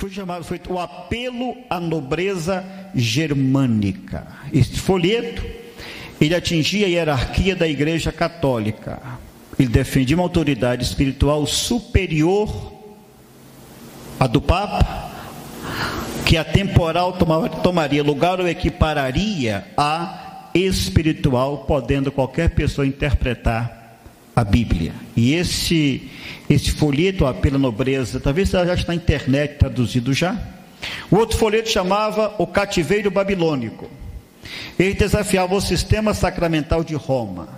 foi chamado foi o apelo à nobreza germânica. Este folheto ele atingia a hierarquia da Igreja Católica. Ele defendia uma autoridade espiritual superior à do Papa, que a temporal tomaria lugar ou equipararia à espiritual, podendo qualquer pessoa interpretar a Bíblia. E esse esse folheto, apelo à nobreza, talvez já está na internet traduzido já. O outro folheto chamava O Cativeiro Babilônico. Ele desafiava o sistema sacramental de Roma.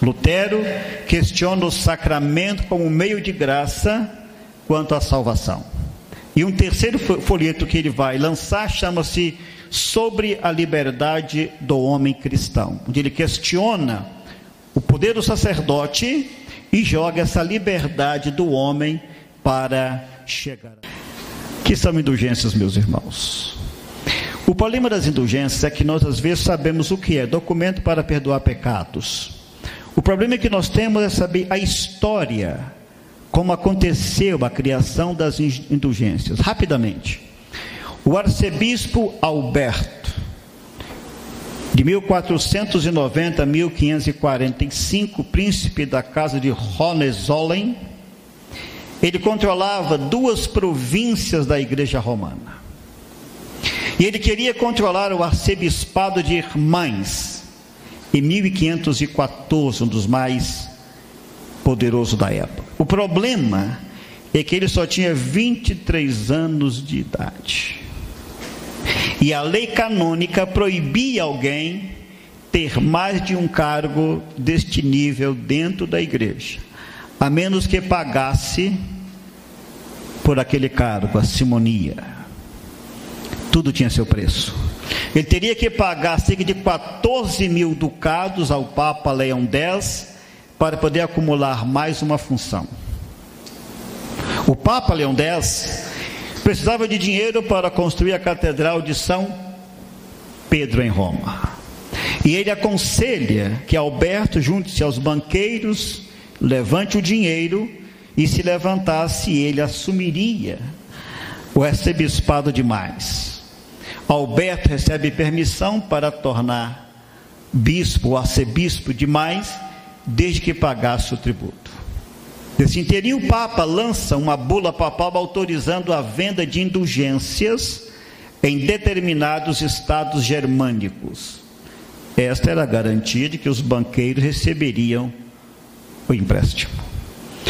Lutero questiona o sacramento como meio de graça quanto à salvação. E um terceiro folheto que ele vai lançar chama-se Sobre a Liberdade do Homem Cristão, onde ele questiona o poder do sacerdote e joga essa liberdade do homem para chegar. Que são indulgências, meus irmãos? O problema das indulgências é que nós às vezes sabemos o que é documento para perdoar pecados. O problema é que nós temos é saber a história, como aconteceu a criação das indulgências. Rapidamente. O arcebispo Alberto de 1490 a 1545, príncipe da casa de Hohenzollern, ele controlava duas províncias da igreja romana. E ele queria controlar o arcebispado de Irmãs, em 1514, um dos mais poderosos da época. O problema é que ele só tinha 23 anos de idade. E a lei canônica proibia alguém ter mais de um cargo deste nível dentro da igreja, a menos que pagasse por aquele cargo, a simonia. Tudo tinha seu preço. Ele teria que pagar cerca de 14 mil ducados ao Papa Leão X para poder acumular mais uma função. O Papa Leão X precisava de dinheiro para construir a Catedral de São Pedro em Roma. E ele aconselha que Alberto junte-se aos banqueiros, levante o dinheiro e se levantasse, ele assumiria o arcebispado de mais. Alberto recebe permissão para tornar bispo arcebispo de mais, desde que pagasse o tributo. Nesse inteirinho, o Papa lança uma bula papal autorizando a venda de indulgências em determinados estados germânicos. Esta era a garantia de que os banqueiros receberiam o empréstimo.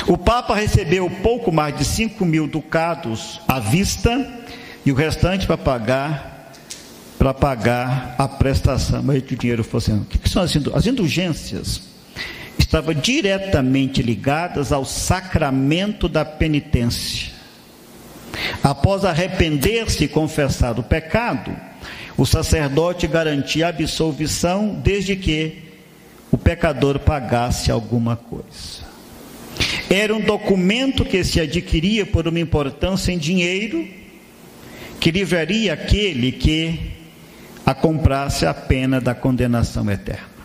O Papa recebeu pouco mais de 5 mil ducados à vista e o restante para pagar para pagar a prestação, mas o dinheiro fosse. O que são as indulgências? Estavam diretamente ligadas ao sacramento da penitência. Após arrepender-se e confessar o pecado, o sacerdote garantia a absolvição desde que o pecador pagasse alguma coisa. Era um documento que se adquiria por uma importância em dinheiro, que livraria aquele que a comprasse a pena da condenação eterna.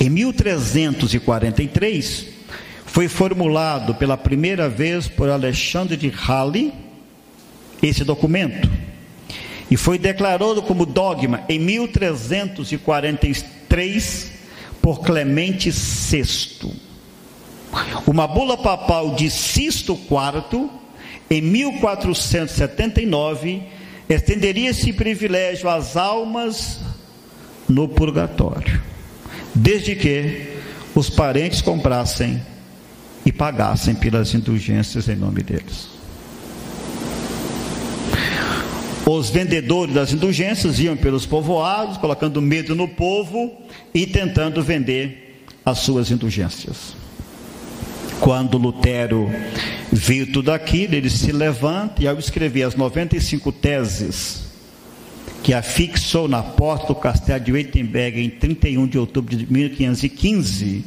Em 1343, foi formulado pela primeira vez por Alexandre de Halle esse documento e foi declarado como dogma em 1343 por Clemente VI. Uma bula papal de Sisto IV, em 1479, estenderia esse privilégio às almas no purgatório desde que os parentes comprassem e pagassem pelas indulgências em nome deles. Os vendedores das indulgências iam pelos povoados, colocando medo no povo e tentando vender as suas indulgências. Quando Lutero viu tudo aquilo, ele se levanta e, ao escrever as 95 teses que afixou na porta do castelo de Wittenberg em 31 de outubro de 1515,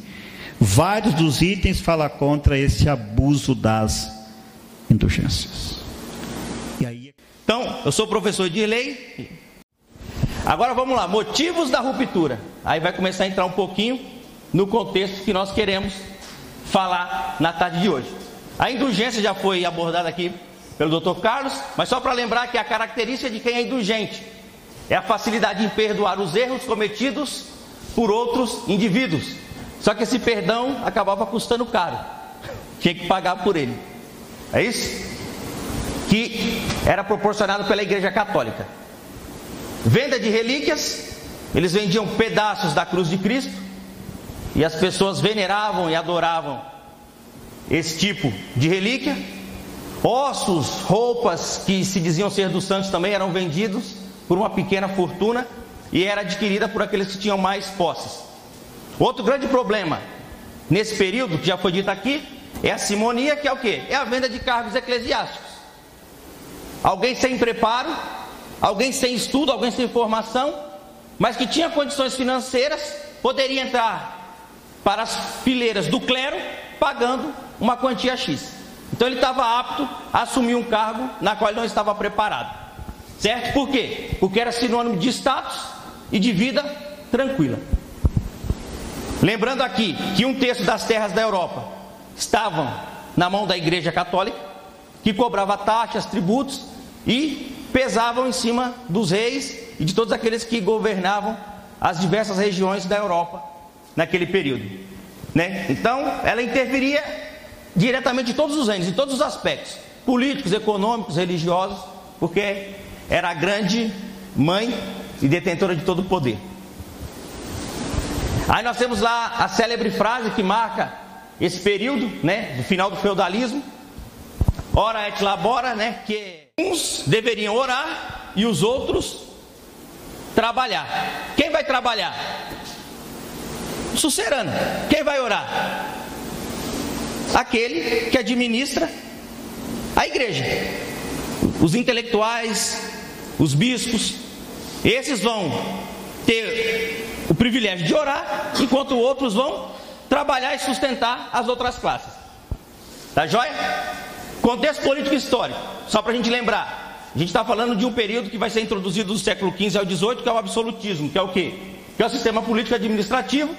vários dos itens falam contra esse abuso das indulgências. Aí... Então, eu sou professor de lei. Agora vamos lá, motivos da ruptura. Aí vai começar a entrar um pouquinho no contexto que nós queremos falar na tarde de hoje. A indulgência já foi abordada aqui pelo Dr. Carlos, mas só para lembrar que a característica de quem é indulgente é a facilidade em perdoar os erros cometidos por outros indivíduos. Só que esse perdão acabava custando caro, tinha que pagar por ele. É isso? Que era proporcionado pela Igreja Católica. Venda de relíquias, eles vendiam pedaços da cruz de Cristo e as pessoas veneravam e adoravam esse tipo de relíquia. Ossos, roupas que se diziam ser dos santos também eram vendidos por uma pequena fortuna e era adquirida por aqueles que tinham mais posses. Outro grande problema nesse período, que já foi dito aqui, é a simonia, que é o que? É a venda de cargos eclesiásticos. Alguém sem preparo, alguém sem estudo, alguém sem formação, mas que tinha condições financeiras, poderia entrar para as fileiras do clero pagando uma quantia X. Então ele estava apto a assumir um cargo na qual ele não estava preparado. Certo? Por quê? Porque era sinônimo de status e de vida tranquila. Lembrando aqui que um terço das terras da Europa estavam na mão da Igreja Católica, que cobrava taxas, tributos e pesavam em cima dos reis e de todos aqueles que governavam as diversas regiões da Europa naquele período. Né? Então, ela interferia diretamente em todos os reinos, em todos os aspectos políticos, econômicos, religiosos, porque era a grande mãe e detentora de todo o poder. Aí nós temos lá a célebre frase que marca esse período, né, do final do feudalismo. Ora et labora, né, que uns deveriam orar e os outros trabalhar. Quem vai trabalhar? O sucerano. Quem vai orar? Aquele que administra a igreja. Os intelectuais, os bispos, esses vão ter o privilégio de orar, enquanto outros vão trabalhar e sustentar as outras classes. Tá joia? Contexto político histórico, só para a gente lembrar. A gente está falando de um período que vai ser introduzido do século XV ao XVIII, que é o absolutismo, que é o quê? Que é o sistema político administrativo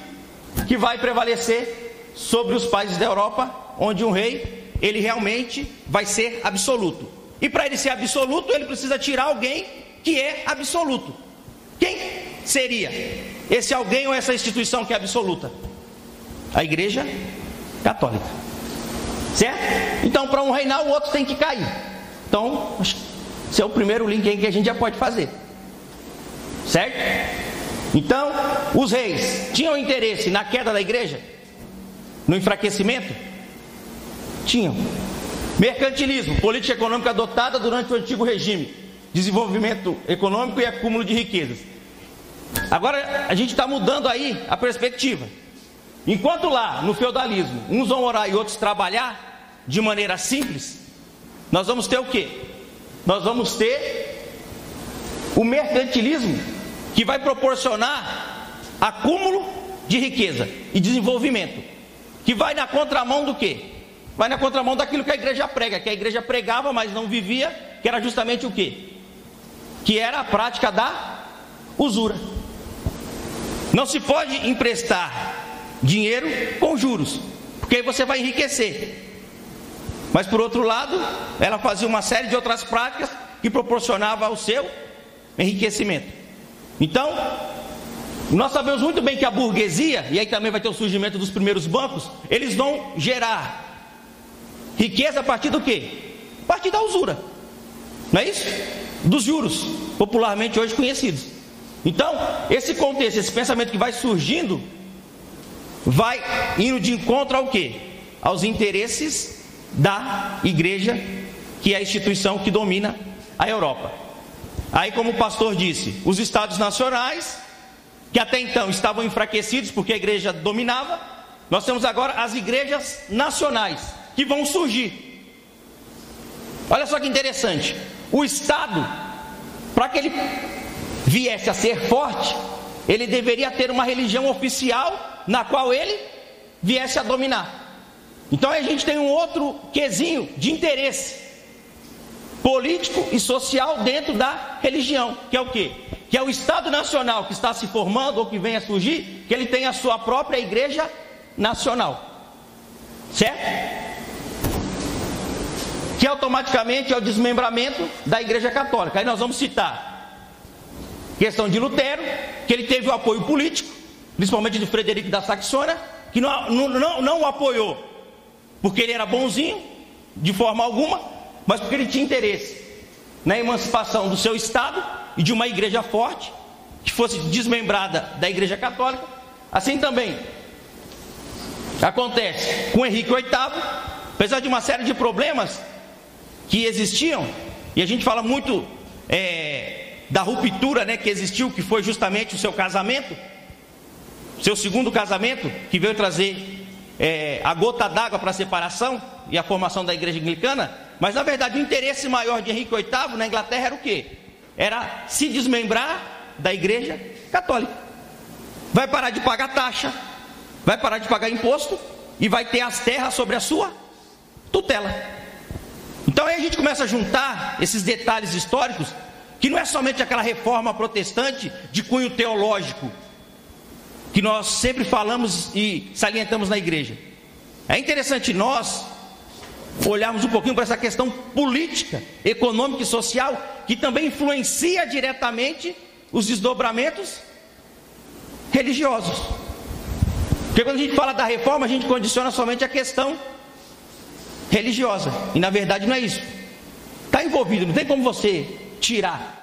que vai prevalecer sobre os países da Europa, onde um rei, ele realmente vai ser absoluto. E para ele ser absoluto, ele precisa tirar alguém que é absoluto. Quem seria esse alguém ou essa instituição que é absoluta? A Igreja Católica. Certo? Então, para um reinar, o outro tem que cair. Então, esse é o primeiro link aí que a gente já pode fazer. Certo? Então, os reis tinham interesse na queda da igreja? No enfraquecimento? Tinham. Mercantilismo, política econômica adotada durante o antigo regime, desenvolvimento econômico e acúmulo de riquezas. Agora a gente está mudando aí a perspectiva. Enquanto lá no feudalismo uns vão orar e outros trabalhar de maneira simples, nós vamos ter o que? Nós vamos ter o mercantilismo que vai proporcionar acúmulo de riqueza e desenvolvimento, que vai na contramão do que? Vai na contramão daquilo que a igreja prega, que a igreja pregava, mas não vivia, que era justamente o que? Que era a prática da usura. Não se pode emprestar dinheiro com juros, porque aí você vai enriquecer. Mas por outro lado, ela fazia uma série de outras práticas que proporcionava ao seu enriquecimento. Então, nós sabemos muito bem que a burguesia, e aí também vai ter o surgimento dos primeiros bancos, eles vão gerar Riqueza a partir do quê? A partir da usura. Não é isso? Dos juros, popularmente hoje conhecidos. Então, esse contexto, esse pensamento que vai surgindo, vai indo de encontro ao quê? Aos interesses da igreja, que é a instituição que domina a Europa. Aí, como o pastor disse, os estados nacionais, que até então estavam enfraquecidos porque a igreja dominava, nós temos agora as igrejas nacionais que vão surgir. Olha só que interessante. O Estado, para que ele viesse a ser forte, ele deveria ter uma religião oficial na qual ele viesse a dominar. Então a gente tem um outro quesinho de interesse político e social dentro da religião, que é o que? Que é o Estado Nacional que está se formando ou que vem a surgir, que ele tem a sua própria igreja nacional. Certo? Que automaticamente é o desmembramento da Igreja Católica. Aí nós vamos citar questão de Lutero, que ele teve o apoio político, principalmente de Frederico da Saxônia, que não, não, não o apoiou porque ele era bonzinho, de forma alguma, mas porque ele tinha interesse na emancipação do seu Estado e de uma igreja forte, que fosse desmembrada da Igreja Católica. Assim também acontece com Henrique VIII, apesar de uma série de problemas que existiam, e a gente fala muito é, da ruptura né, que existiu, que foi justamente o seu casamento, seu segundo casamento, que veio trazer é, a gota d'água para a separação e a formação da igreja anglicana, mas na verdade o interesse maior de Henrique VIII na Inglaterra era o quê? Era se desmembrar da igreja católica. Vai parar de pagar taxa, vai parar de pagar imposto e vai ter as terras sobre a sua tutela. Então aí a gente começa a juntar esses detalhes históricos, que não é somente aquela reforma protestante de cunho teológico, que nós sempre falamos e salientamos na igreja. É interessante nós olharmos um pouquinho para essa questão política, econômica e social, que também influencia diretamente os desdobramentos religiosos. Porque quando a gente fala da reforma, a gente condiciona somente a questão religiosa. E na verdade não é isso. Está envolvido, não tem como você tirar